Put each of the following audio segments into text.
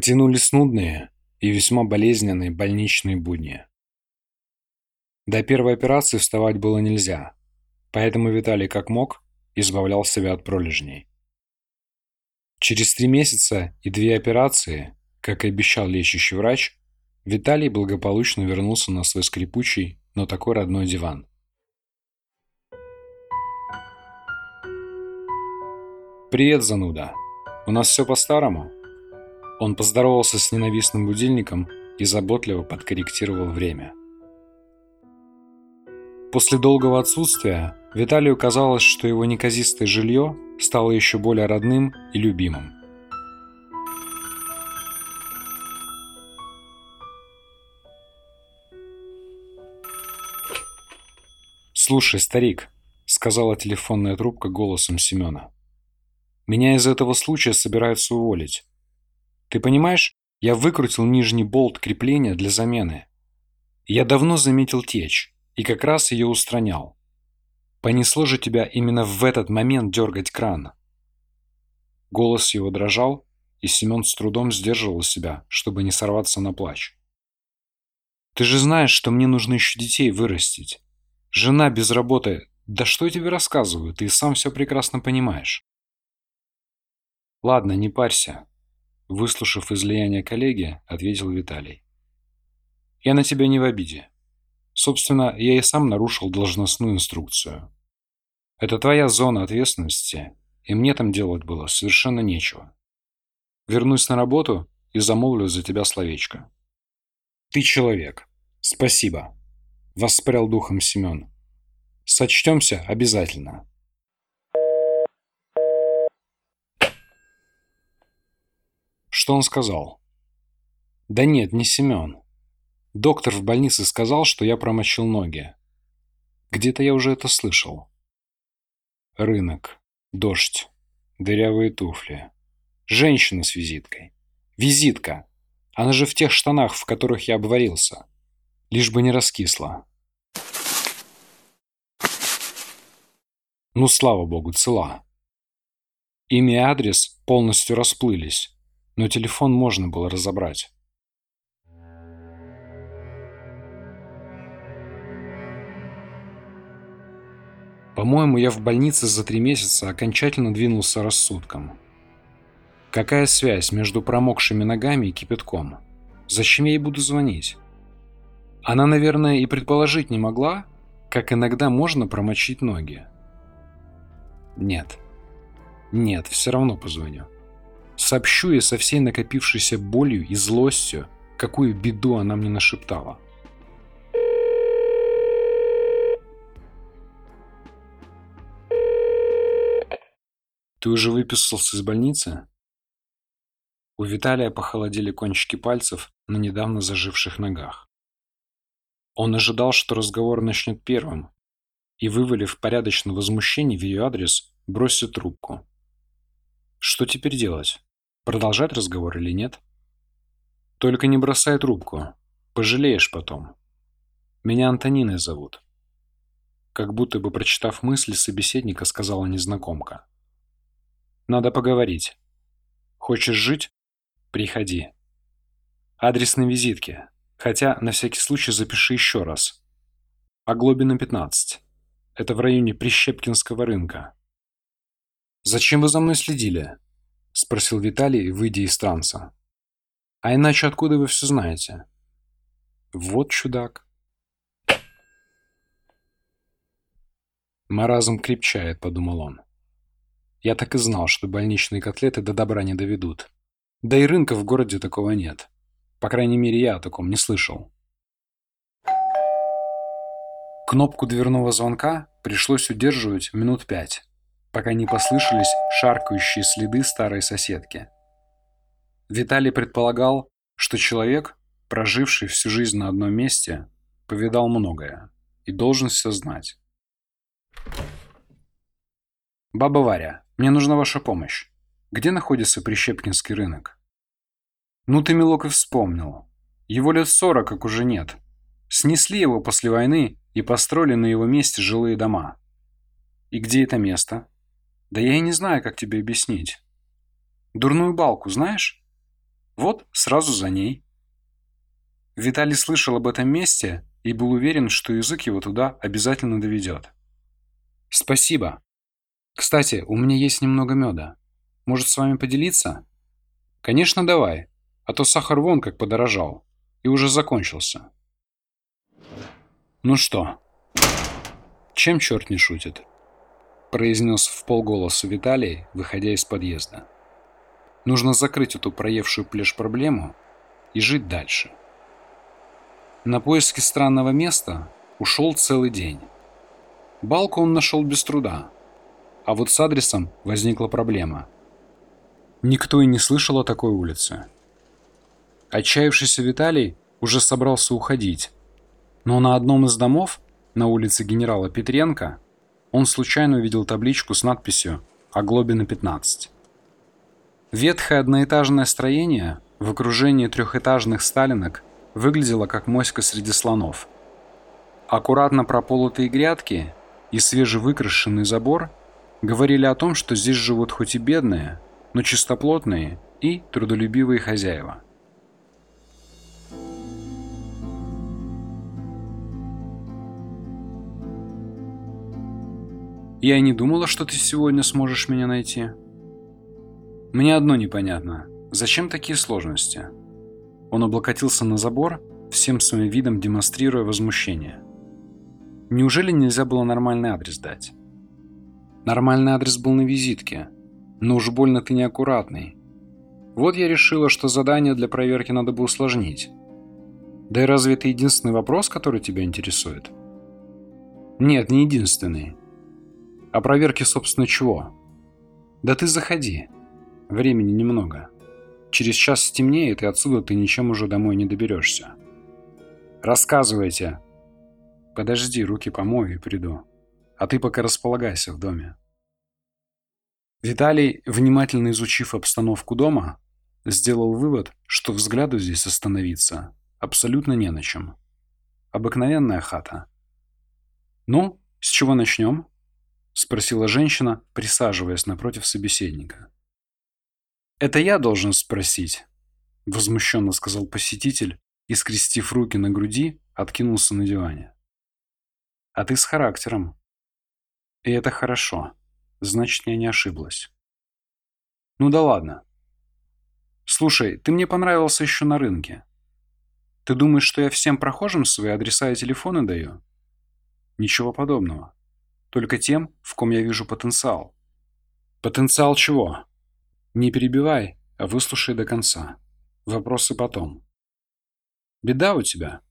Потянулись нудные и весьма болезненные больничные будни. До первой операции вставать было нельзя, поэтому Виталий как мог избавлял себя от пролежней. Через три месяца и две операции, как и обещал лечащий врач, Виталий благополучно вернулся на свой скрипучий, но такой родной диван. «Привет, зануда. У нас все по-старому?» Он поздоровался с ненавистным будильником и заботливо подкорректировал время. После долгого отсутствия Виталию казалось, что его неказистое жилье стало еще более родным и любимым. «Слушай, старик», — сказала телефонная трубка голосом Семена, — «меня из этого случая собираются уволить. Ты понимаешь, я выкрутил нижний болт крепления для замены. Я давно заметил течь и как раз ее устранял. Понесло же тебя именно в этот момент дергать кран. Голос его дрожал, и Семен с трудом сдерживал себя, чтобы не сорваться на плач. Ты же знаешь, что мне нужно еще детей вырастить. Жена без работы. Да что я тебе рассказываю, ты сам все прекрасно понимаешь. Ладно, не парься. Выслушав излияние коллеги, ответил Виталий. «Я на тебя не в обиде. Собственно, я и сам нарушил должностную инструкцию. Это твоя зона ответственности, и мне там делать было совершенно нечего. Вернусь на работу и замолвлю за тебя словечко». «Ты человек. Спасибо», — воспрял духом Семен. «Сочтемся обязательно». Что он сказал? Да нет, не Семен. Доктор в больнице сказал, что я промочил ноги. Где-то я уже это слышал. Рынок, дождь, дырявые туфли. Женщина с визиткой. Визитка. Она же в тех штанах, в которых я обварился. Лишь бы не раскисла. Ну, слава богу, цела. Имя и адрес полностью расплылись но телефон можно было разобрать. По-моему, я в больнице за три месяца окончательно двинулся рассудком. Какая связь между промокшими ногами и кипятком? Зачем я ей буду звонить? Она, наверное, и предположить не могла, как иногда можно промочить ноги. Нет. Нет, все равно позвоню. Сообщу ей со всей накопившейся болью и злостью, какую беду она мне нашептала. «Ты уже выписался из больницы?» У Виталия похолодели кончики пальцев на недавно заживших ногах. Он ожидал, что разговор начнет первым, и, вывалив порядочное возмущение в ее адрес, бросит трубку. Что теперь делать? Продолжать разговор или нет? Только не бросай трубку. Пожалеешь потом. Меня Антониной зовут. Как будто бы прочитав мысли собеседника, сказала незнакомка. Надо поговорить. Хочешь жить? Приходи. Адрес на визитке. Хотя, на всякий случай, запиши еще раз. Оглобина 15. Это в районе Прищепкинского рынка. Зачем вы за мной следили? — спросил Виталий, выйдя из транса. «А иначе откуда вы все знаете?» «Вот чудак». «Маразм крепчает», — подумал он. «Я так и знал, что больничные котлеты до добра не доведут. Да и рынка в городе такого нет. По крайней мере, я о таком не слышал». Кнопку дверного звонка пришлось удерживать минут пять пока не послышались шаркающие следы старой соседки. Виталий предполагал, что человек, проживший всю жизнь на одном месте, повидал многое и должен все знать. «Баба Варя, мне нужна ваша помощь. Где находится Прищепкинский рынок?» «Ну ты, милок, и вспомнил. Его лет сорок, как уже нет. Снесли его после войны и построили на его месте жилые дома. И где это место?» Да я и не знаю, как тебе объяснить. Дурную балку знаешь? Вот, сразу за ней. Виталий слышал об этом месте и был уверен, что язык его туда обязательно доведет. «Спасибо. Кстати, у меня есть немного меда. Может, с вами поделиться?» «Конечно, давай, а то сахар вон как подорожал и уже закончился». «Ну что, чем черт не шутит?» Произнес в полголоса Виталий, выходя из подъезда. «Нужно закрыть эту проевшую плешь проблему и жить дальше». На поиски странного места ушел целый день. Балку он нашел без труда, а вот с адресом возникла проблема. Никто и не слышал о такой улице. Отчаявшийся Виталий уже собрался уходить, но на одном из домов, на улице генерала Петренко, он случайно увидел табличку с надписью «Оглобина 15». Ветхое одноэтажное строение в окружении трехэтажных сталинок выглядело как моська среди слонов. Аккуратно прополотые грядки и свежевыкрашенный забор говорили о том, что здесь живут хоть и бедные, но чистоплотные и трудолюбивые хозяева. Я и не думала, что ты сегодня сможешь меня найти. Мне одно непонятно. Зачем такие сложности? Он облокотился на забор, всем своим видом демонстрируя возмущение. Неужели нельзя было нормальный адрес дать? Нормальный адрес был на визитке, но уж больно ты неаккуратный. Вот я решила, что задание для проверки надо бы усложнить. Да и разве это единственный вопрос, который тебя интересует? Нет, не единственный. А проверки, собственно, чего? Да ты заходи. Времени немного. Через час стемнеет, и отсюда ты ничем уже домой не доберешься. Рассказывайте. Подожди, руки помою и приду. А ты пока располагайся в доме. Виталий, внимательно изучив обстановку дома, сделал вывод, что взгляду здесь остановиться абсолютно не на чем. Обыкновенная хата. «Ну, с чего начнем?» – спросила женщина, присаживаясь напротив собеседника. «Это я должен спросить», — возмущенно сказал посетитель и, скрестив руки на груди, откинулся на диване. «А ты с характером. И это хорошо. Значит, я не ошиблась. Ну да ладно. Слушай, ты мне понравился еще на рынке. Ты думаешь, что я всем прохожим свои адреса и телефоны даю? Ничего подобного. Только тем, в ком я вижу потенциал. Потенциал чего? Не перебивай, а выслушай до конца. Вопросы потом. Беда у тебя.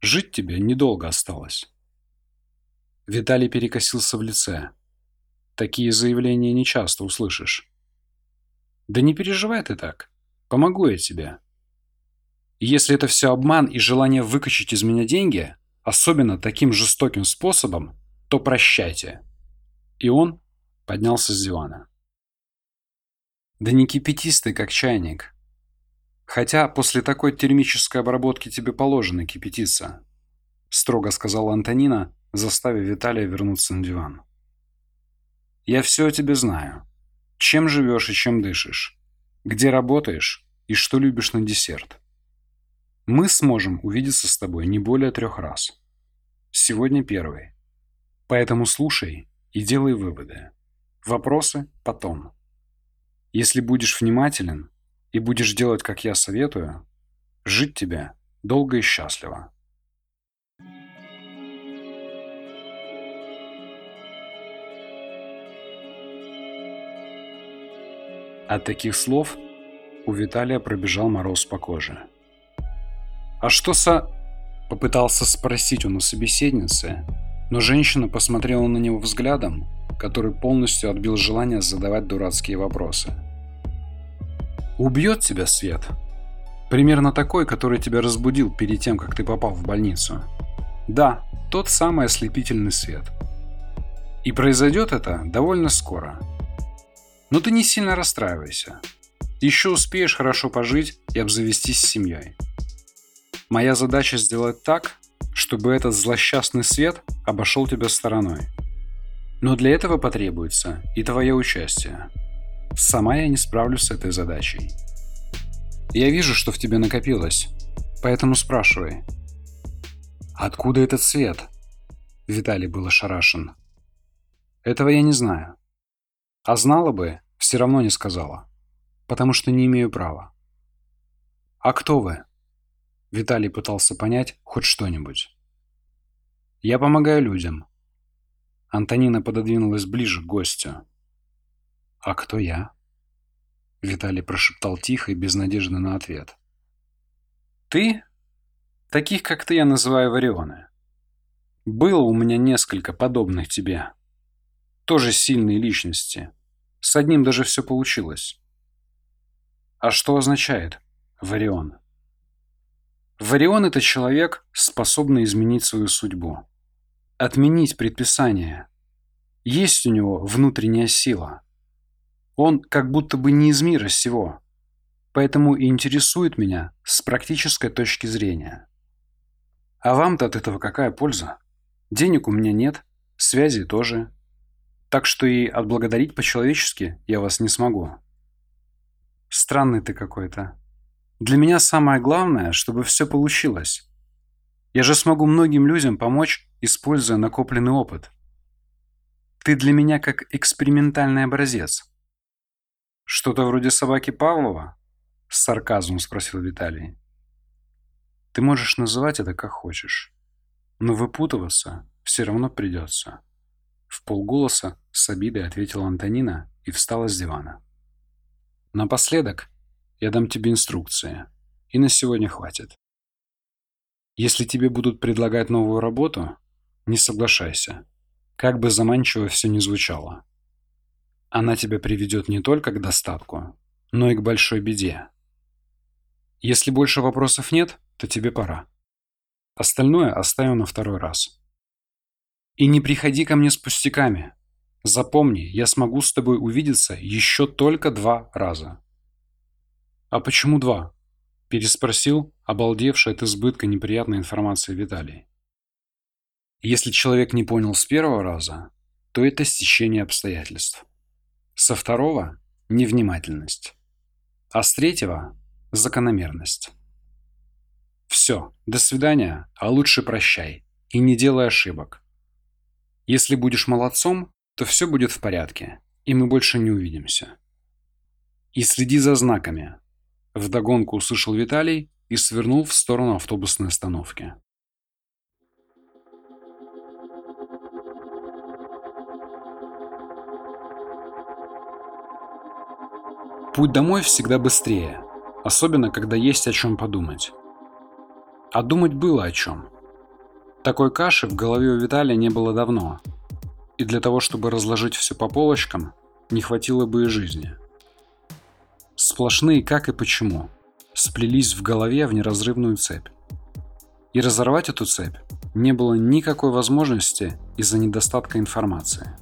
Жить тебе недолго осталось. Виталий перекосился в лице. Такие заявления не часто услышишь. Да не переживай ты так. Помогу я тебе. Если это все обман и желание выкачать из меня деньги, особенно таким жестоким способом, то прощайте. И он поднялся с дивана. Да не кипятистый, как чайник. Хотя после такой термической обработки тебе положено кипятиться, строго сказала Антонина, заставив Виталия вернуться на диван. Я все о тебе знаю. Чем живешь и чем дышишь. Где работаешь и что любишь на десерт. Мы сможем увидеться с тобой не более трех раз. Сегодня первый. Поэтому слушай и делай выводы. Вопросы потом. Если будешь внимателен и будешь делать, как я советую, жить тебе долго и счастливо. От таких слов у Виталия пробежал мороз по коже. «А что со...» – попытался спросить он у собеседницы, но женщина посмотрела на него взглядом, который полностью отбил желание задавать дурацкие вопросы. Убьет тебя свет. Примерно такой, который тебя разбудил перед тем, как ты попал в больницу. Да, тот самый ослепительный свет. И произойдет это довольно скоро. Но ты не сильно расстраивайся. Еще успеешь хорошо пожить и обзавестись семьей. Моя задача сделать так, чтобы этот злосчастный свет обошел тебя стороной. Но для этого потребуется и твое участие. Сама я не справлюсь с этой задачей. Я вижу, что в тебе накопилось, поэтому спрашивай. Откуда этот свет? Виталий был ошарашен. Этого я не знаю. А знала бы, все равно не сказала. Потому что не имею права. А кто вы? Виталий пытался понять хоть что-нибудь. Я помогаю людям. Антонина пододвинулась ближе к гостю. А кто я? Виталий прошептал тихо и без надежды на ответ. Ты? Таких, как ты, я называю варионы. Было у меня несколько подобных тебе. Тоже сильные личности. С одним даже все получилось. А что означает варион? Варион – это человек, способный изменить свою судьбу. Отменить предписание. Есть у него внутренняя сила. Он как будто бы не из мира сего. Поэтому и интересует меня с практической точки зрения. А вам-то от этого какая польза? Денег у меня нет, связи тоже. Так что и отблагодарить по-человечески я вас не смогу. Странный ты какой-то. Для меня самое главное, чтобы все получилось. Я же смогу многим людям помочь, используя накопленный опыт. Ты для меня как экспериментальный образец. Что-то вроде собаки Павлова? С сарказмом спросил Виталий. Ты можешь называть это как хочешь. Но выпутываться все равно придется. В полголоса с обидой ответила Антонина и встала с дивана. Напоследок я дам тебе инструкции. И на сегодня хватит. Если тебе будут предлагать новую работу, не соглашайся. Как бы заманчиво все ни звучало. Она тебя приведет не только к достатку, но и к большой беде. Если больше вопросов нет, то тебе пора. Остальное оставим на второй раз. И не приходи ко мне с пустяками. Запомни, я смогу с тобой увидеться еще только два раза. А почему два? Переспросил, обалдевший от избытка неприятной информации Виталий. Если человек не понял с первого раза, то это стечение обстоятельств. Со второго – невнимательность. А с третьего – закономерность. Все, до свидания, а лучше прощай. И не делай ошибок. Если будешь молодцом, то все будет в порядке, и мы больше не увидимся. И следи за знаками. Вдогонку услышал Виталий и свернул в сторону автобусной остановки. Путь домой всегда быстрее, особенно когда есть о чем подумать. А думать было о чем. Такой каши в голове у Виталия не было давно. И для того, чтобы разложить все по полочкам, не хватило бы и жизни. Сплошные как и почему сплелись в голове в неразрывную цепь. И разорвать эту цепь не было никакой возможности из-за недостатка информации.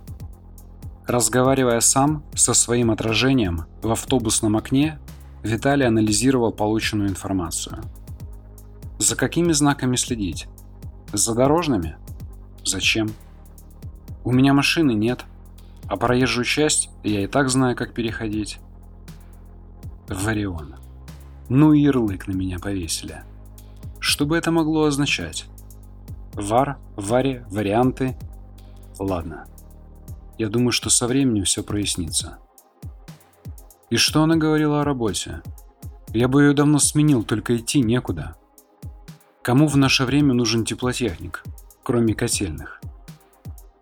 Разговаривая сам со своим отражением в автобусном окне, Виталий анализировал полученную информацию – за какими знаками следить? За дорожными? Зачем? У меня машины нет, а проезжую часть я и так знаю, как переходить. Варион. Ну и ярлык на меня повесили. Что бы это могло означать? Вар, варе, варианты. Ладно. Я думаю, что со временем все прояснится. И что она говорила о работе? Я бы ее давно сменил, только идти некуда. Кому в наше время нужен теплотехник, кроме котельных?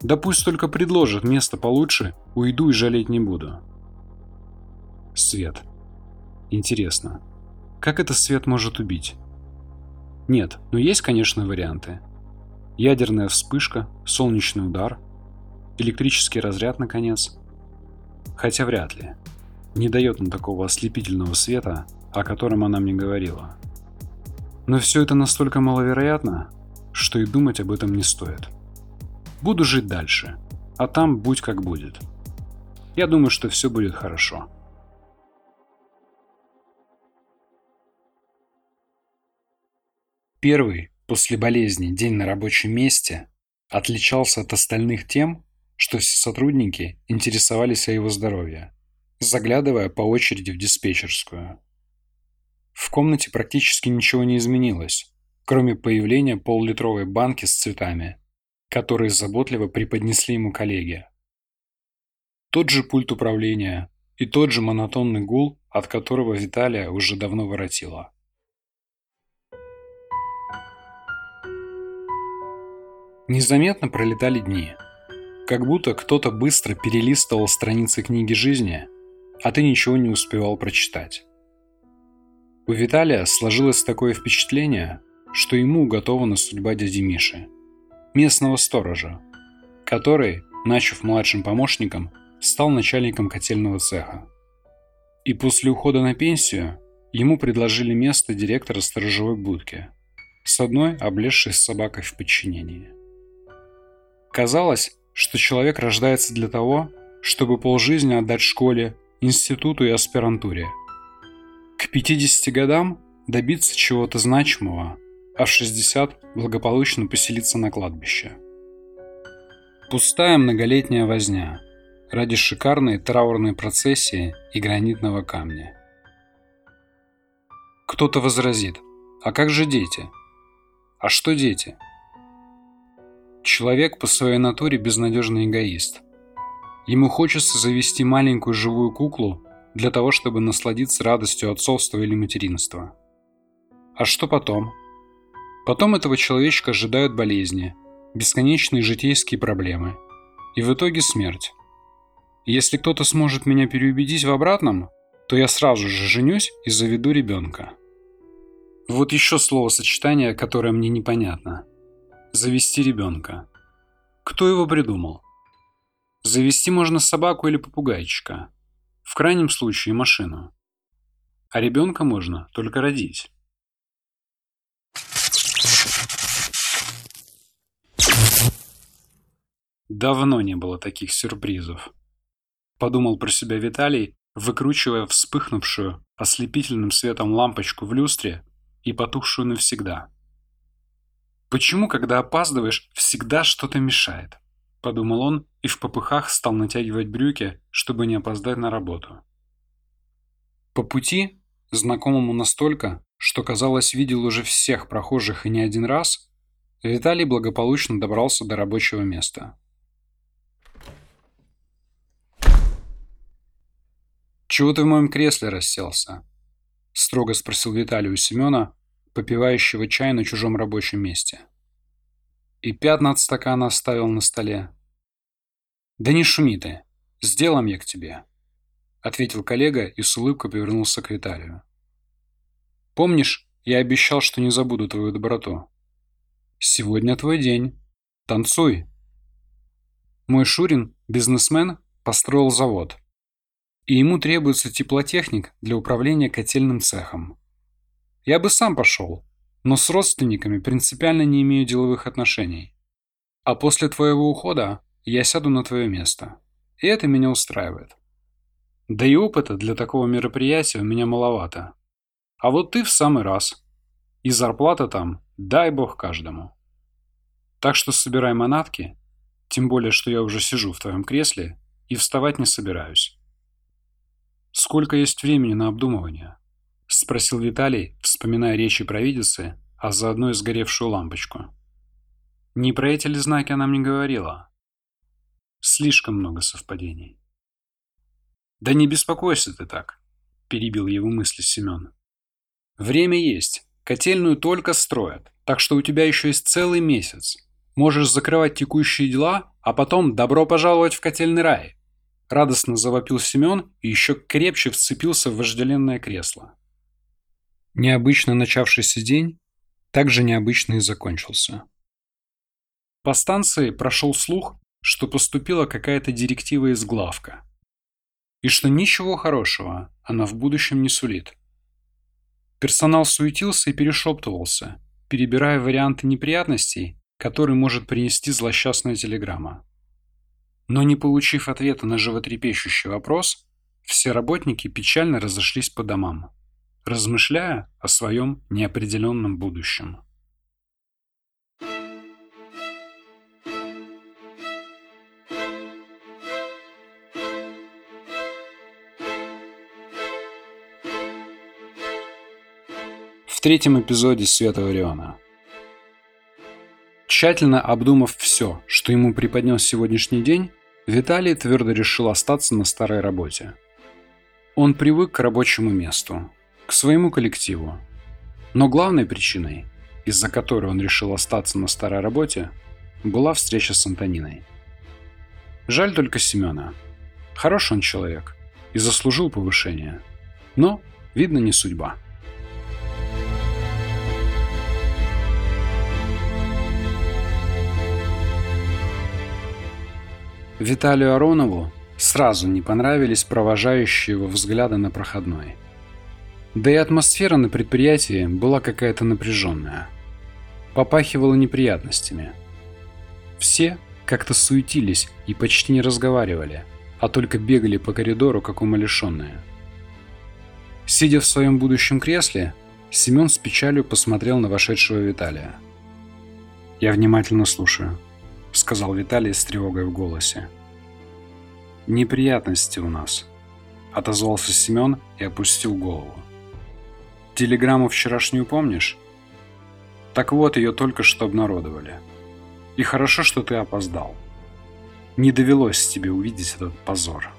Да пусть только предложат место получше, уйду и жалеть не буду. Свет. Интересно, как это свет может убить? Нет, ну есть, конечно, варианты. Ядерная вспышка, солнечный удар, электрический разряд, наконец. Хотя вряд ли. Не дает он такого ослепительного света, о котором она мне говорила. Но все это настолько маловероятно, что и думать об этом не стоит. Буду жить дальше, а там будь как будет. Я думаю, что все будет хорошо. Первый после болезни день на рабочем месте отличался от остальных тем, что все сотрудники интересовались о его здоровье, заглядывая по очереди в диспетчерскую. в комнате практически ничего не изменилось, кроме появления полулитровой банки с цветами, которые заботливо преподнесли ему коллеги. Тот же пульт управления и тот же монотонный гул, от которого Виталия уже давно воротила. Незаметно пролетали дни. Как будто кто-то быстро перелистывал страницы книги жизни, а ты ничего не успевал прочитать. У Виталия сложилось такое впечатление, что ему уготована судьба дяди Миши, местного сторожа, который, начав младшим помощником, стал начальником котельного цеха. И после ухода на пенсию ему предложили место директора сторожевой будки с одной облезшей собакой в подчинении. Казалось, что человек рождается для того, чтобы полжизни отдать школе, институту и аспирантуре. К 50 годам добиться чего-то значимого, а в 60 благополучно поселиться на кладбище. Пустая многолетняя возня ради шикарной траурной процессии и гранитного камня. Кто-то возразит, а как же дети? А что дети? Человек по своей натуре безнадежный эгоист. Ему хочется завести маленькую живую куклу для того, чтобы насладиться радостью отцовства или материнства. А что потом? Потом этого человечка ожидают болезни, бесконечные житейские проблемы и в итоге смерть. Если кто-то сможет меня переубедить в обратном, то я сразу же женюсь и заведу ребенка. Вот еще словосочетание, которое мне непонятно – Завести ребенка. Кто его придумал? Завести можно собаку или попугайчика. В крайнем случае машину. А ребенка можно только родить. Давно не было таких сюрпризов. Подумал про себя Виталий, выкручивая вспыхнувшую ослепительным светом лампочку в люстре и потухшую навсегда. Почему, когда опаздываешь, всегда что-то мешает? Подумал он и в попыхах стал натягивать брюки, чтобы не опоздать на работу. По пути, знакомому настолько, что, казалось, видел уже всех прохожих и не один раз, Виталий благополучно добрался до рабочего места. «Чего ты в моем кресле расселся?» – строго спросил Виталий у Семена, попивающего чай на чужом рабочем месте. И пятна от стакана оставил на столе. «Да не шуми ты, сделаем я к тебе», — ответил коллега и с улыбкой повернулся к Виталию. «Помнишь, я обещал, что не забуду твою доброту? Сегодня твой день. Танцуй!» Мой Шурин, бизнесмен, построил завод. И ему требуется теплотехник для управления котельным цехом. Я бы сам пошел, но с родственниками принципиально не имею деловых отношений. А после твоего ухода я сяду на твое место. И это меня устраивает. Да и опыта для такого мероприятия у меня маловато. А вот ты в самый раз. И зарплата там, дай бог каждому. Так что собирай манатки, тем более, что я уже сижу в твоем кресле и вставать не собираюсь. Сколько есть времени на обдумывание? — спросил Виталий, вспоминая речи провидицы, а заодно и сгоревшую лампочку. Не про эти ли знаки она мне говорила? Слишком много совпадений. «Да не беспокойся ты так», — перебил его мысли Семен. «Время есть. Котельную только строят, так что у тебя еще есть целый месяц. Можешь закрывать текущие дела, а потом добро пожаловать в котельный рай». Радостно завопил Семен и еще крепче вцепился в вожделенное кресло. Необычно начавшийся день также необычно и закончился. По станции прошел слух, что поступила какая-то директива из главка. И что ничего хорошего она в будущем не сулит. Персонал суетился и перешептывался, перебирая варианты неприятностей, которые может принести злосчастная телеграмма. Но не получив ответа на животрепещущий вопрос, все работники печально разошлись по домам размышляя о своем неопределенном будущем. третьем эпизоде «Света Ориона». Тщательно обдумав все, что ему преподнес сегодняшний день, Виталий твердо решил остаться на старой работе. Он привык к рабочему месту, к своему коллективу. Но главной причиной, из-за которой он решил остаться на старой работе, была встреча с Антониной. Жаль только Семена. Хороший он человек и заслужил повышение. Но, видно, не судьба. Виталию Аронову сразу не понравились провожающие его взгляды на проходной. Да и атмосфера на предприятии была какая-то напряженная. Попахивала неприятностями. Все как-то суетились и почти не разговаривали, а только бегали по коридору, как умалишенные. Сидя в своем будущем кресле, Семен с печалью посмотрел на вошедшего Виталия. «Я внимательно слушаю», — сказал Виталий с тревогой в голосе. «Неприятности у нас», — отозвался Семен и опустил голову. «Телеграмму вчерашнюю помнишь? Так вот, ее только что обнародовали. И хорошо, что ты опоздал. Не довелось тебе увидеть этот позор».